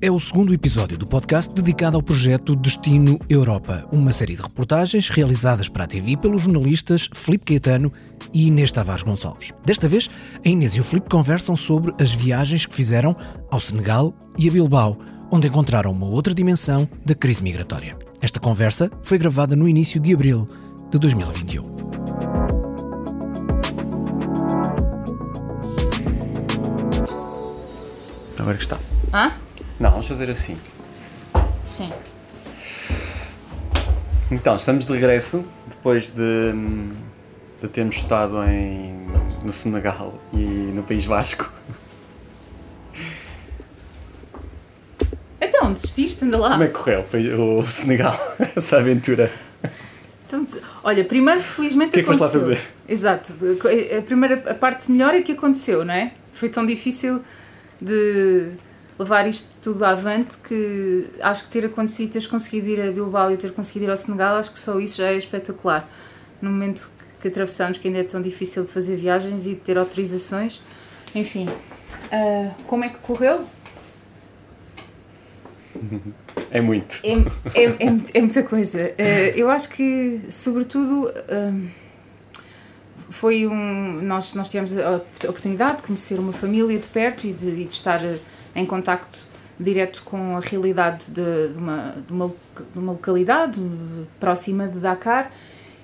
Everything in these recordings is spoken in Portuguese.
É o segundo episódio do podcast dedicado ao projeto Destino Europa, uma série de reportagens realizadas para a TV pelos jornalistas Filipe Caetano e Inês Tavares Gonçalves. Desta vez, a Inês e o Filipe conversam sobre as viagens que fizeram ao Senegal e a Bilbao, onde encontraram uma outra dimensão da crise migratória. Esta conversa foi gravada no início de abril de 2021. Agora que está. Hã? Não, vamos fazer assim. Sim. Então, estamos de regresso depois de, de termos estado em, no Senegal e no País Vasco. Então, desististe, anda lá. Como é que correu o Senegal, essa aventura? Então, olha, primeiro, felizmente O que é que foste lá fazer? Exato. A primeira a parte melhor é que aconteceu, não é? Foi tão difícil de levar isto tudo avante que acho que ter acontecido, teres conseguido ir a Bilbao e ter conseguido ir ao Senegal, acho que só isso já é espetacular. No momento que atravessamos, que ainda é tão difícil de fazer viagens e de ter autorizações. Enfim, ah, como é que correu? É muito. É, é, é, é muita coisa. Eh, eu acho que, sobretudo, hum, foi um. Nós, nós tivemos a oportunidade de conhecer uma família de perto e de, e de estar em contacto direto com a realidade de, de, uma, de, uma, de uma localidade próxima de Dakar.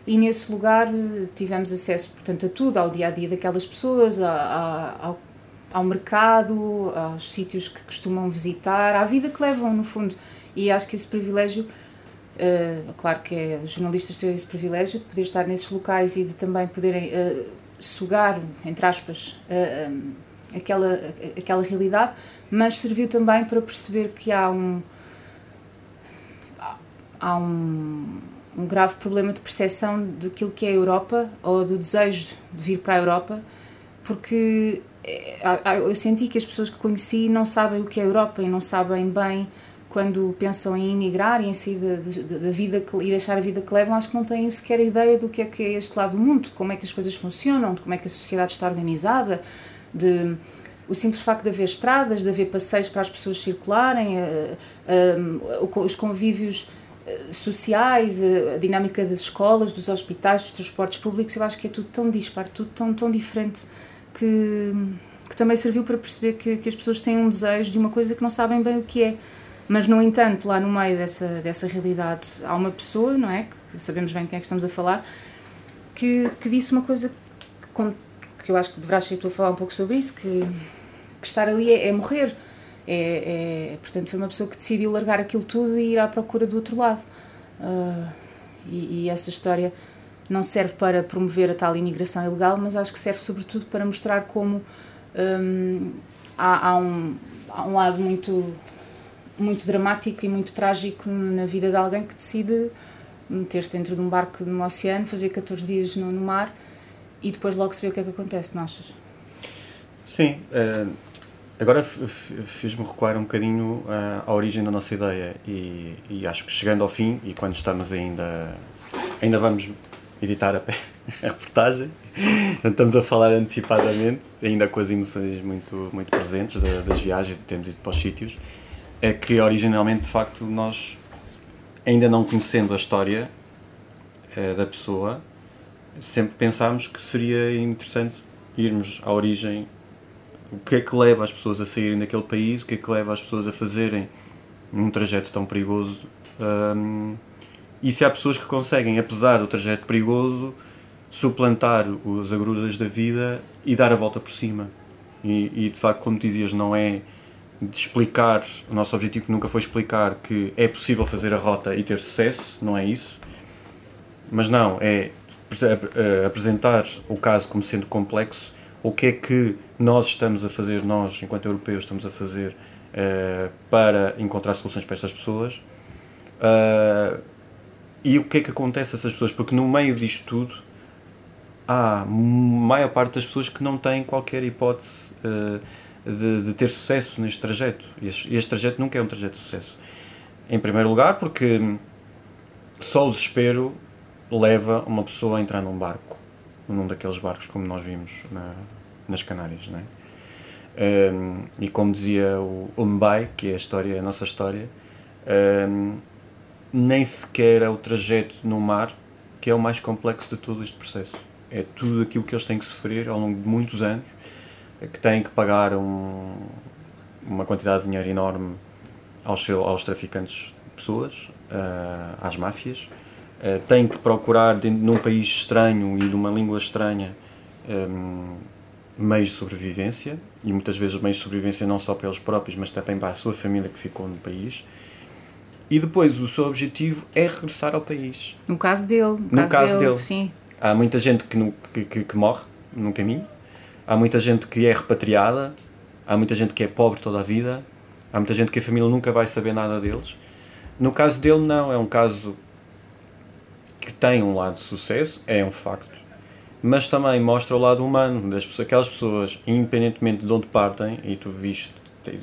E nesse lugar eh, tivemos acesso, portanto, a tudo, ao dia a dia daquelas pessoas, a- a- ao, ao mercado, aos sítios que costumam visitar, à vida que levam, no fundo. E acho que esse privilégio, eh, claro que é, os jornalistas têm esse privilégio de poder estar nesses locais e de também poderem eh, sugar, entre aspas, eh, um, aquela, aquela realidade, mas serviu também para perceber que há um, há um, um grave problema de percepção daquilo que é a Europa ou do desejo de vir para a Europa, porque eh, eu senti que as pessoas que conheci não sabem o que é a Europa e não sabem bem quando pensam em emigrar e em sair da- da vida que, e deixar a vida que levam, acho que não têm sequer ideia do que é que é este lado do mundo, de como é que as coisas funcionam, de como é que a sociedade está organizada, de o simples facto de haver estradas, de haver passeios para as pessoas circularem, eh, eh, os convívios eh, sociais, a dinâmica das escolas, dos hospitais, dos transportes públicos, eu acho que é tudo tão disparo, tudo tão, tão diferente que, que também serviu para perceber que, que as pessoas têm um desejo de uma coisa que não sabem bem o que é. Mas, no entanto, lá no meio dessa, dessa realidade há uma pessoa, não é? Que sabemos bem quem é que estamos a falar, que, que disse uma coisa que, que eu acho que deverás ser tu a falar um pouco sobre isso, que, estar ali é, é morrer. É, é- portanto, foi uma pessoa que decidiu largar aquilo tudo e ir à procura do outro lado. Ah, e, e essa história não serve para promover a tal imigração ilegal, mas acho que serve sobretudo para mostrar como hum, há, há um, há um lado muito, muito dramático e muito trágico na vida de alguém que decide meter-se dentro de um barco no oceano, fazer 14 dias no, no mar e depois logo se vê o que é que acontece, não achas? Sim. eh, agora fiz-me recuar um bocadinho eh, à origem da nossa ideia e, e acho que chegando ao fim e quando estamos ainda ainda vamos editar a, a reportagem portanto, estamos a falar antecipadamente ainda com as emoções muito muito presentes da- das viagens de termos ido para os sítios é que originalmente de facto nós ainda não conhecendo a história eh, da pessoa sempre pensámos que seria interessante irmos à origem o que é que leva as pessoas a saírem daquele país, o que é que leva as pessoas a fazerem um trajeto tão perigoso. hum, e se há pessoas que conseguem, apesar do trajeto perigoso, suplantar os agruras da vida e dar a volta por cima. E, e de facto, como dizias, não é de explicar, o nosso objetivo nunca foi explicar que é possível fazer a rota e ter sucesso, não é isso. Mas não, é eh, apresentar o caso como sendo complexo, o que é que nós estamos a fazer, nós, enquanto europeus, estamos a fazer eh, para encontrar soluções para estas pessoas Ah, e o que é que acontece a essas pessoas, porque no meio disto tudo há maior parte das pessoas que não têm qualquer hipótese eh, de, de ter sucesso neste trajeto. E este, este trajeto nunca é um trajeto de sucesso. Em primeiro lugar, porque só o desespero leva uma pessoa a entrar num barco, num daqueles barcos como nós vimos na- nas Canárias, não é? Um, e como dizia o, o Mbai, que é a história, a nossa história, um, nem sequer é o trajeto no mar que é o mais complexo de todo este processo. É tudo aquilo que eles têm que sofrer ao longo de muitos anos, é que têm que pagar um, uma quantidade de dinheiro enorme aos, seu, aos traficantes de pessoas, uh, às máfias, uh, têm que procurar, dentro, num país estranho e de uma língua estranha, um, meios de sobrevivência, e muitas vezes meios de sobrevivência não só para eles próprios, mas também para a sua família que ficou no país. E depois o seu objetivo é regressar ao país. No caso dele. No, no caso, caso dele, dele, sim. Há muita gente que, que, que, que morre no caminho, há muita gente que é repatriada, há muita gente que é pobre toda a vida, há muita gente que a família nunca vai saber nada deles. No caso dele, não, é um caso que tem um lado de sucesso, é um facto, mas também mostra o lado humano das pessoas, aquelas pessoas, independentemente de onde partem, e tu viste,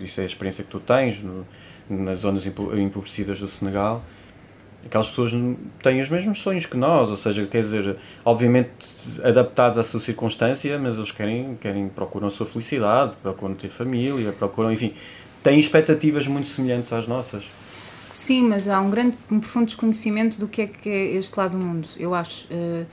isso é a experiência que tu tens no, nas zonas empobrecidas do Senegal, aquelas pessoas têm os mesmos sonhos que nós, ou seja, quer dizer, obviamente adaptados à sua circunstância, mas eles querem, querem procuram a sua felicidade, procuram ter família, procuram, enfim, têm expectativas muito semelhantes às nossas. Sim, mas há um grande, um profundo desconhecimento do que é que é este lado do mundo, eu acho. Uh,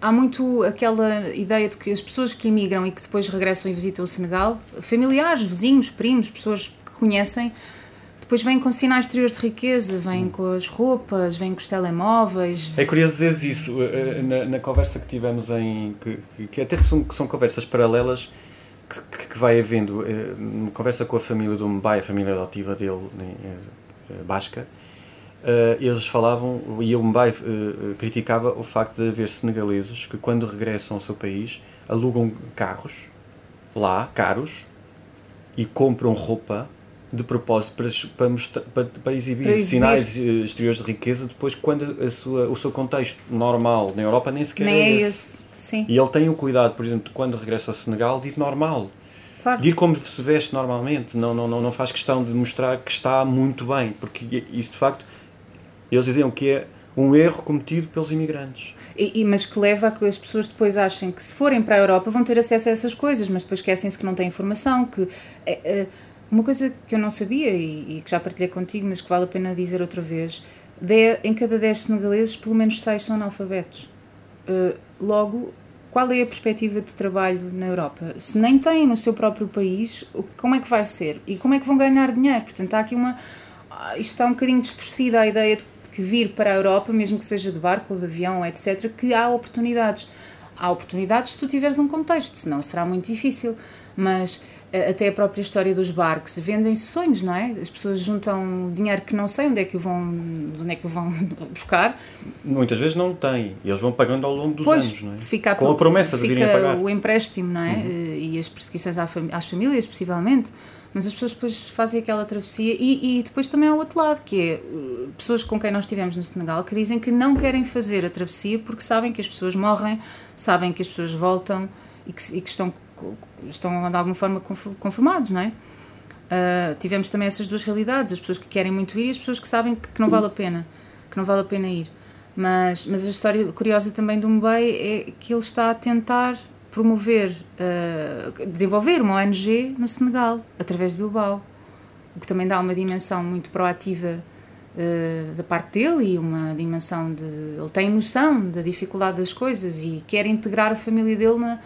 há muito aquela ideia de que as pessoas que emigram e que depois regressam e visitam o Senegal, familiares, vizinhos, primos, pessoas que conhecem, depois vêm com sinais exteriores de riqueza, vêm hum. com as roupas, vêm com os telemóveis. É curioso dizer isso, eh, eh, na, na, conversa que tivemos em. que, que até são, são conversas paralelas que, que vai havendo. Uma conversa com a família do Mbai, a família adotiva dele, eh, basca, eles falavam, e o Mumbai uh, criticava o facto de haver senegaleses que, quando regressam ao seu país, alugam carros lá, caros, e compram roupa de propósito para, para, mostrar, para, para, exibir, para, exibir, sinais exteriores de riqueza depois quando a sua, o seu contexto normal na Europa nem sequer nem é, esse. esse. Sim. E ele tem o cuidado, por exemplo, quando regressa ao Senegal, de ir normal. Claro. De ir como se veste normalmente, não, não, não, não faz questão de mostrar que está muito bem, porque isso de facto, eles diziam que é um erro cometido pelos imigrantes. E, e, mas que leva a que as pessoas depois achem que se forem para a Europa vão ter acesso a essas coisas, mas depois esquecem-se que não têm informação, que... É, é, uma coisa que eu não sabia e, e, que já partilhei contigo, mas que vale a pena dizer outra vez, de, em cada 10 senegaleses, pelo menos 6 são analfabetos. Uh, logo, qual é a perspectiva de trabalho na Europa? Se nem têm no seu próprio país, como é que vai ser? E como é que vão ganhar dinheiro? Portanto, há aqui uma. Ah, isto está um bocadinho distorcida a ideia de que vir para a Europa, mesmo que seja de barco ou de avião, etc., que há oportunidades. Há oportunidades se tu tiveres um contexto, senão será muito difícil. Mas até a própria história dos barcos, vendem-se sonhos, não é? As pessoas juntam dinheiro que não sei onde é que o vão, onde é que vão buscar. Muitas vezes não têm, e eles vão pagando ao longo dos pois, anos, não é? Fica a, Com a promessa de virem pagar. o empréstimo, não é? Uhum. E as perseguições às famílias, possivelmente. Mas as pessoas depois fazem aquela travessia e, e depois também há o outro lado, que é uh, pessoas com quem nós estivemos no Senegal que dizem que não querem fazer a travessia porque sabem que as pessoas morrem, sabem que as pessoas voltam e que, e que estão estão de alguma forma conformados, não é? Uh, tivemos também essas duas realidades, as pessoas que querem muito ir e as pessoas que sabem que, que não vale a pena, que não vale a pena ir. Mas, mas a história curiosa também do Mubei é que ele está a tentar promover, uh, desenvolver uma ONG no Senegal, através de Bilbao, o que também dá uma dimensão muito proativa uh, da parte dele e uma dimensão de. Ele tem noção da dificuldade das coisas e quer integrar a família dele na,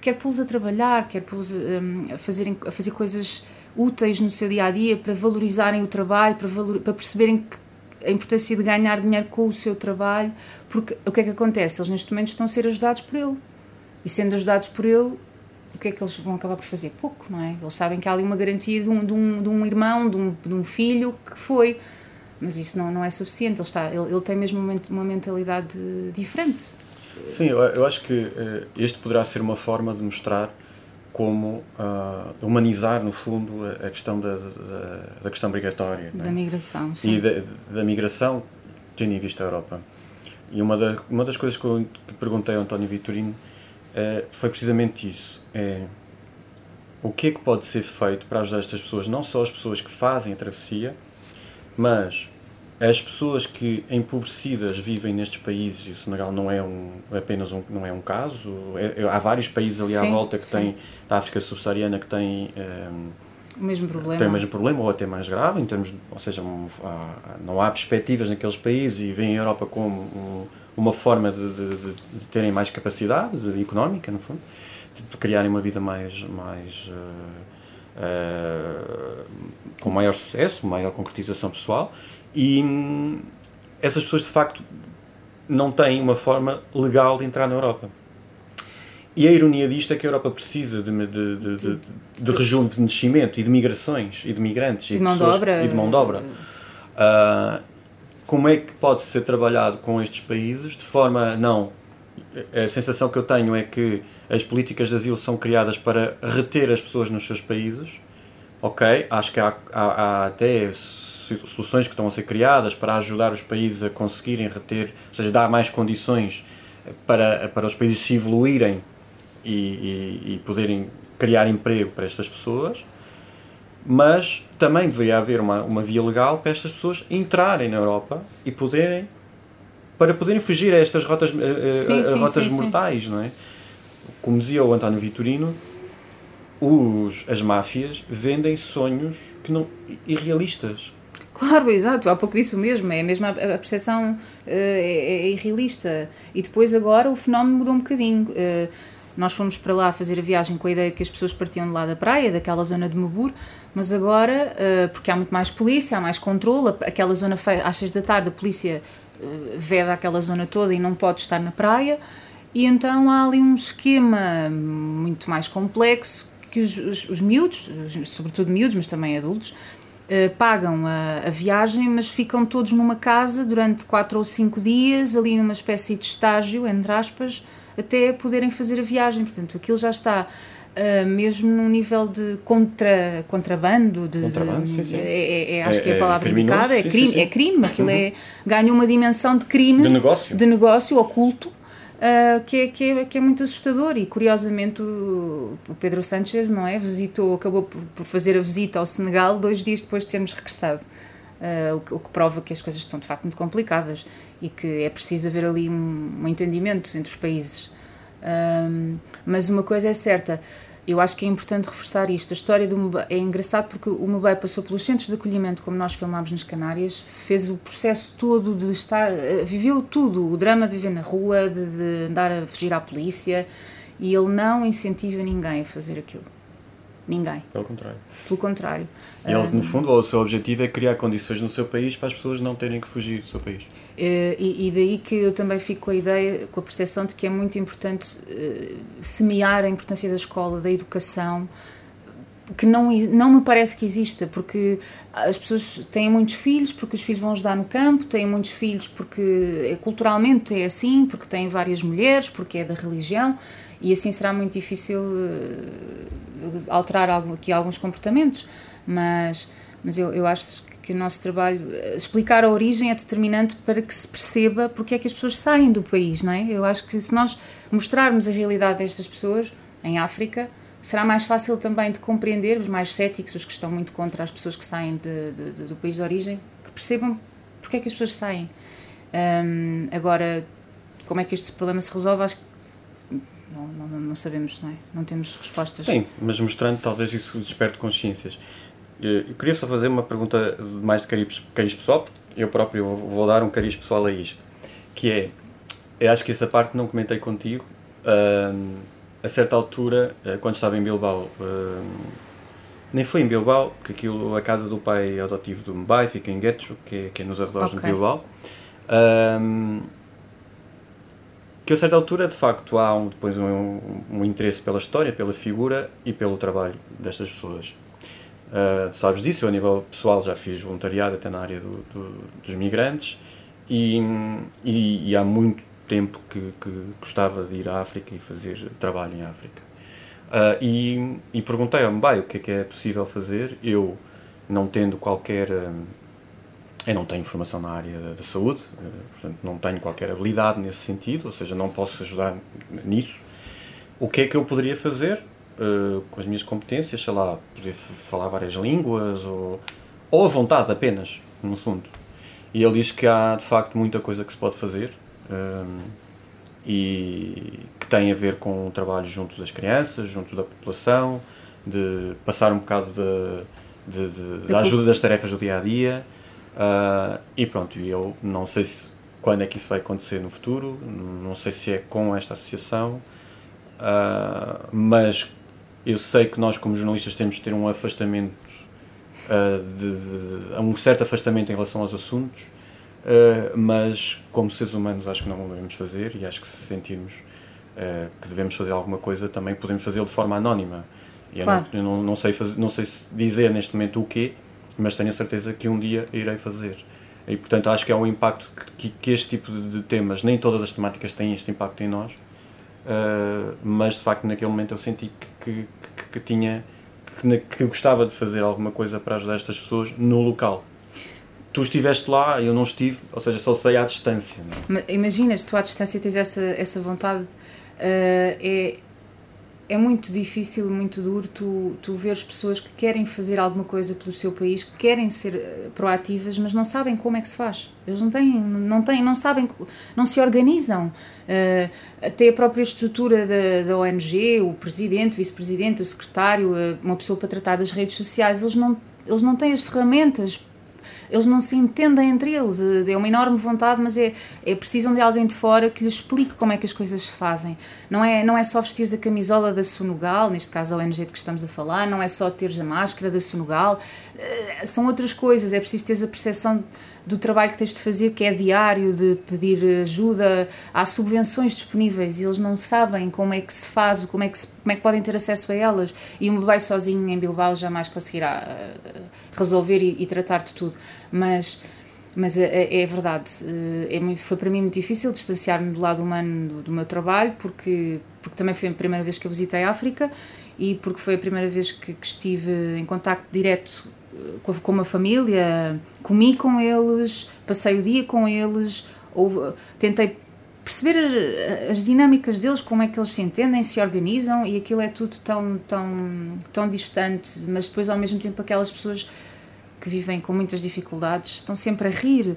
quer pô-los a trabalhar, quer pô-los um, a, fazerem, a fazer coisas úteis no seu dia a dia para valorizarem o trabalho, para, valor, para perceberem que a importância de ganhar dinheiro com o seu trabalho, porque o que é que acontece? Eles neste momento estão a ser ajudados por ele. E sendo ajudados por ele, o que é que eles vão acabar por fazer? Pouco, não é? Eles sabem que há ali uma garantia de um, de um, de um irmão, de um, de um filho que foi. Mas isso não, não é suficiente. Ele, está, ele, ele tem mesmo uma mentalidade diferente. Sim, eu, eu acho que uh, este poderá ser uma forma de mostrar como uh, humanizar, no fundo, a, a questão da, da, da, questão migratória. É? Da migração, sim. E da, da, migração, tendo em vista a Europa. E uma, da, uma das coisas que eu que perguntei ao António Vitorino uh, foi precisamente isso. É, o que é que pode ser feito para ajudar estas pessoas, não só as pessoas que fazem a travessia, mas as pessoas que empobrecidas vivem nestes países, e o Senegal não é um, apenas um, não é um caso, é, é, há vários países ali sim, à volta que sim. têm, da África subsaariana, que têm um, o mesmo problema. Tem o mesmo problema, ou até mais grave, em termos, ou seja, não há perspectivas naqueles países e veem a Europa como um, uma forma de, de, de, de, terem mais capacidade económica, no fundo, de, criarem uma vida mais, mais uh, uh, com maior sucesso, maior concretização pessoal e hum, essas pessoas de facto não têm uma forma legal de entrar na Europa. E a ironia disto é que a Europa precisa de, de, de, de, de região de nascimento e de migrações e de migrantes e de, mão de obra. E de mão de obra. Uh, como é que pode ser trabalhado com estes países de forma não a sensação que eu tenho é que as políticas de asilo são criadas para reter as pessoas nos seus países. Ok acho que há, há, há até soluções que estão a ser criadas para ajudar os países a conseguirem reter, ou seja, dar mais condições para, para os países se evoluírem e, e, e poderem criar emprego para estas pessoas, mas também deveria haver uma, uma via legal para estas pessoas entrarem na Europa e poderem para poderem fugir a estas rotas, sim, a, a sim, rotas sim, mortais, não é? Como dizia o António Vitorino, os, as máfias vendem sonhos que não irrealistas. Claro, exato, há pouco disso mesmo, é mesmo a, a percepção uh, é, é, irrealista. E depois agora o fenómeno mudou um bocadinho. Uh, nós fomos para lá fazer a viagem com a ideia de que as pessoas partiam de lá da praia, daquela zona de Mabur, mas agora, uh, porque há muito mais polícia, há mais controle, aquela zona às seis da tarde a polícia uh, veda aquela zona toda e não pode estar na praia, e então há ali um esquema muito mais complexo que os, os, os miúdos, sobretudo miúdos, mas também adultos, Uh, pagam a, a, viagem, mas ficam todos numa casa durante quatro ou cinco dias, ali numa espécie de estágio, entre aspas, até poderem fazer a viagem. Portanto, aquilo já está uh, mesmo num nível de contra, contrabando. De, contrabando, de, sim, sim. É, é, é, acho é, que é a palavra indicada, é crime, sim. é crime, aquilo uhum. é, ganha uma dimensão de crime, de negócio, de negócio oculto uh, que, é, que, é, que é muito assustador. E curiosamente o, o Pedro Sánchez não é, visitou, acabou por, por, fazer a visita ao Senegal dois dias depois de termos regressado. Uh, o, que, prova que as coisas estão de facto muito complicadas e que é preciso haver ali um, um entendimento entre os países. Um, mas uma coisa é certa, eu acho que é importante reforçar isto. A história do Mubei é engraçado porque o Mubei passou pelos centros de acolhimento, como nós filmámos nas Canárias, fez o processo todo de estar, eh, viveu tudo, o drama de viver na rua, de, de andar a fugir à polícia, e ele não incentiva ninguém a fazer aquilo. Ninguém. Pelo contrário. Pelo contrário. E ele, no fundo, o seu objetivo é criar condições no seu país para as pessoas não terem que fugir do seu país. Eh, e, e, daí que eu também fico com a ideia, com a percepção de que é muito importante uh, semear a importância da escola, da educação, que não, não me parece que exista, porque as pessoas têm muitos filhos porque os filhos vão ajudar no campo, têm muitos filhos porque é, culturalmente é assim, porque têm várias mulheres, porque é da religião, e assim será muito difícil alterar aqui alguns comportamentos, mas, mas eu, eu acho que o nosso trabalho, eh, explicar a origem é determinante para que se perceba porque é que as pessoas saem do país, não é? Eu acho que se nós mostrarmos a realidade destas pessoas em África, será mais fácil também de compreender os mais céticos, os que estão muito contra as pessoas que saem de, de, de, do país de origem, que percebam porque é que as pessoas saem. Um, agora, como é que este problema se resolve, acho que não, não, não, sabemos, não é? Não temos respostas. Sim, mas mostrando talvez isso desperte consciências. Eu queria só fazer uma pergunta mais de cariz, cariz pessoal, porque eu próprio vou dar um cariz pessoal a isto, que é, eu acho que essa parte não comentei contigo, uh, a certa altura, uh, quando estava em Bilbao, uh, nem foi em Bilbao, que aquilo, a casa do pai adotivo do Mbai fica em Guecho, que é, que é nos arredores okay. de Bilbao, que a certa altura, de facto, há um, depois um, um interesse pela história, pela figura e pelo trabalho destas pessoas. Uh, sabes disso, eu a nível pessoal já fiz voluntariado até na área do, do, dos migrantes e, e, e, há muito tempo que, que, gostava de ir à África e fazer trabalho em África. Uh, e, e perguntei-me, bem, o que é que é possível fazer? Eu, não tendo qualquer... Eu não tenho formação na área da, saúde, portanto não tenho qualquer habilidade nesse sentido, ou seja, não posso ajudar nisso. O que é que eu poderia fazer? uh, com as minhas competências, sei lá, poder falar várias línguas ou, ou a vontade apenas, no fundo. e ele diz que há de facto muita coisa que se pode fazer um, e que tem a ver com o trabalho junto das crianças, junto da população, de passar um bocado de, de, de, da ajuda das tarefas do dia a dia. Uh, e pronto, eu não sei se, quando é que isso vai acontecer no futuro, não sei se é com esta associação, uh, mas eu sei que nós, como jornalistas, temos de ter um afastamento, uh, de, de, um certo afastamento em relação aos assuntos, uh, mas como seres humanos acho que não o devemos fazer e acho que se sentirmos uh, que devemos fazer alguma coisa também podemos fazê-lo de forma anónima. E claro. eu, não, eu não, não, sei fazer, não sei dizer neste momento o quê, mas tenho a certeza que um dia irei fazer. E portanto acho que é um impacto que, que este tipo de temas, nem todas as temáticas têm este impacto em nós, Uh, mas de facto naquele momento eu senti que, que, que tinha que, que, gostava de fazer alguma coisa para ajudar estas pessoas no local. Tu estiveste lá, eu não estive, ou seja, só sei à distância. Não? É? Imaginas, tu à distância tens essa, essa vontade, uh, é, é muito difícil, muito duro tu, tu veres pessoas que querem fazer alguma coisa pelo seu país, que querem ser eh, proativas, mas não sabem como é que se faz. Eles não têm, não têm, não sabem, não se organizam. Uh, até a própria estrutura da, da ONG, o presidente, o vice-presidente, o secretário, eh, uma pessoa para tratar das redes sociais, eles não, eles não têm as ferramentas eles não se entendem entre eles. É uma enorme vontade, mas é, é precisam de alguém de fora que lhes explique como é que as coisas se fazem. Não é, não é só vestir a camisola da Sonogal, neste caso a ONG de que estamos a falar, não é só teres a máscara da Sonogal, eh, são outras coisas. É preciso ter a percepção do trabalho que tens de fazer, que é diário, de pedir ajuda. Há subvenções disponíveis e eles não sabem como é que se faz, como é que, se, como é que podem ter acesso a elas. E um bebê sozinho em Bilbao jamais conseguirá eh, resolver e, e tratar de tudo. Mas mas é, é verdade, eh, é foi para mim muito difícil distanciar-me do lado humano do, do, meu trabalho, porque, porque também foi a primeira vez que eu visitei a África e porque foi a primeira vez que, que estive em contacto direto com, com uma família, comi com eles, passei o dia com eles, ou, tentei perceber as dinâmicas deles, como é que eles se entendem, se organizam e aquilo é tudo tão, tão, tão distante, mas depois ao mesmo tempo aquelas pessoas que vivem com muitas dificuldades estão sempre a rir,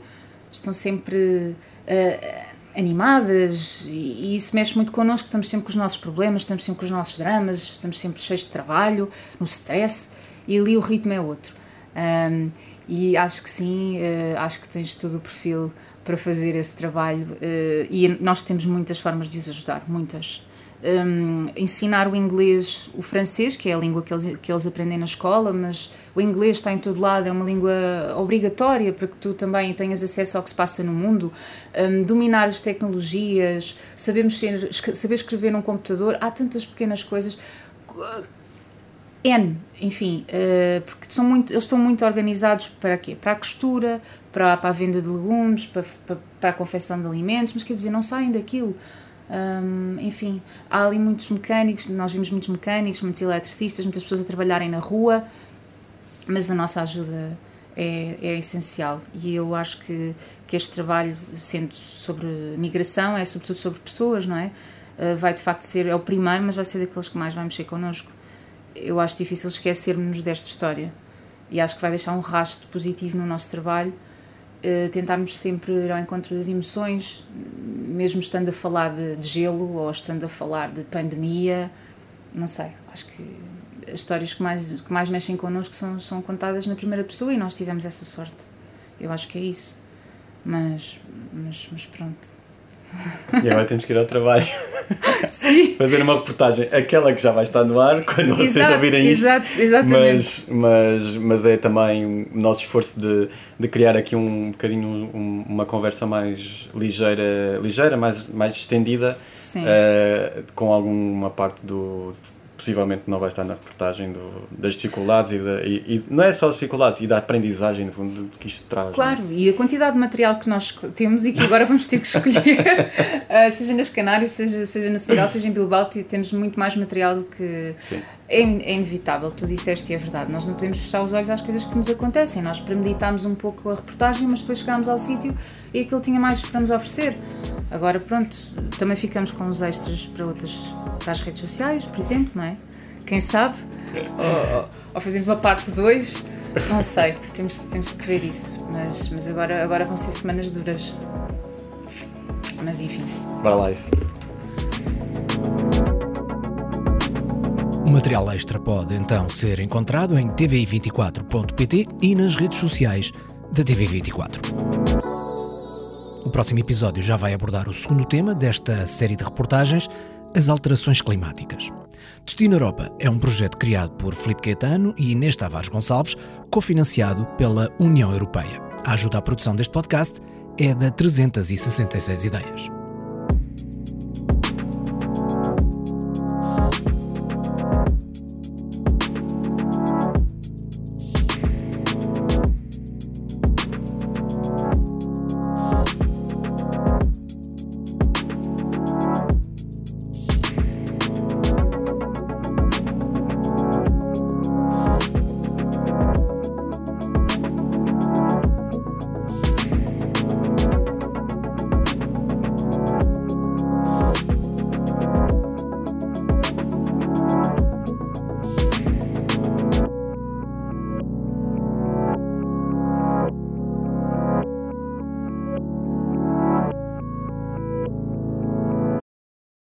estão sempre uh, animadas e, e, isso mexe muito connosco, estamos sempre com os nossos problemas, estamos sempre com os nossos dramas, estamos sempre cheios de trabalho, no stress e ali o ritmo é outro. Um, e acho que sim, uh, acho que tens todo o perfil para fazer esse trabalho uh, e nós temos muitas formas de os ajudar, muitas. Um, ensinar o inglês, o francês, que é a língua que eles, que eles aprendem na escola, mas o inglês está em todo lado, é uma língua obrigatória para que tu também tenhas acesso ao que se passa no mundo. Um, dominar as tecnologias, saber, mexer, saber escrever num computador, há tantas pequenas coisas N, enfim, uh, porque são muito, eles estão muito organizados para quê? Para a costura, para, para a venda de legumes, para, para, para, a confecção de alimentos, mas quer dizer, não saem daquilo. Enfim, há ali muitos mecânicos, nós vimos muitos mecânicos, muitos eletricistas, muitas pessoas a trabalharem na rua, mas a nossa ajuda é, é essencial e eu acho que, que este trabalho, sendo sobre migração, é sobretudo sobre pessoas, não é? Uh, vai de facto ser, é o primeiro, mas vai ser daqueles que mais vai mexer connosco eu acho difícil esquecermos desta história e acho que vai deixar um rastro positivo no nosso trabalho. Uh, tentarmos sempre ir ao encontro das emoções, mesmo estando a falar de, de, gelo ou estando a falar de pandemia, não sei, acho que as histórias que mais, que mais mexem connosco são, são contadas na primeira pessoa e nós tivemos essa sorte. Eu acho que é isso. Mas, mas, mas pronto. E agora temos que ir ao trabalho. Sim. Fazer uma reportagem, aquela que já vai estar no ar quando vocês exato, ouvirem isto. Exato, exatamente. Mas, mas, mas é também o nosso esforço de, de criar aqui um bocadinho um, uma conversa mais ligeira, ligeira mais, mais estendida, uh, com alguma parte do possivelmente não vai estar na reportagem do, das dificuldades e, da, e, e, não é só as dificuldades, e da aprendizagem no fundo que isto traz. Claro, e a quantidade de material que nós temos e que agora vamos ter que escolher, uh, seja nas Canárias, seja, seja no Senegal, seja em Bilbao, temos muito mais material do que. Sim. É, é inevitável, tu disseste e é verdade, nós não podemos fechar os olhos às coisas que nos acontecem, nós premeditámos um pouco a reportagem, mas depois chegámos ao sítio e aquilo tinha mais para nos oferecer. Agora, pronto, também ficamos com os extras para outras, para as redes sociais, por exemplo, não é? Quem sabe? ou, ou fazemos uma parte 2. Não sei, temos, temos que ver isso. Mas, mas agora, agora vão ser semanas duras. Mas enfim. Vai lá isso. O material extra pode então ser encontrado em tvi24.pt e nas redes sociais da TV24. O próximo episódio já vai abordar o segundo tema desta série de reportagens, as alterações climáticas. Destino Europa é um projeto criado por Filipe Caetano e Inês Tavares Gonçalves, cofinanciado pela União Europeia. A ajuda à produção deste podcast é da 366 Ideias.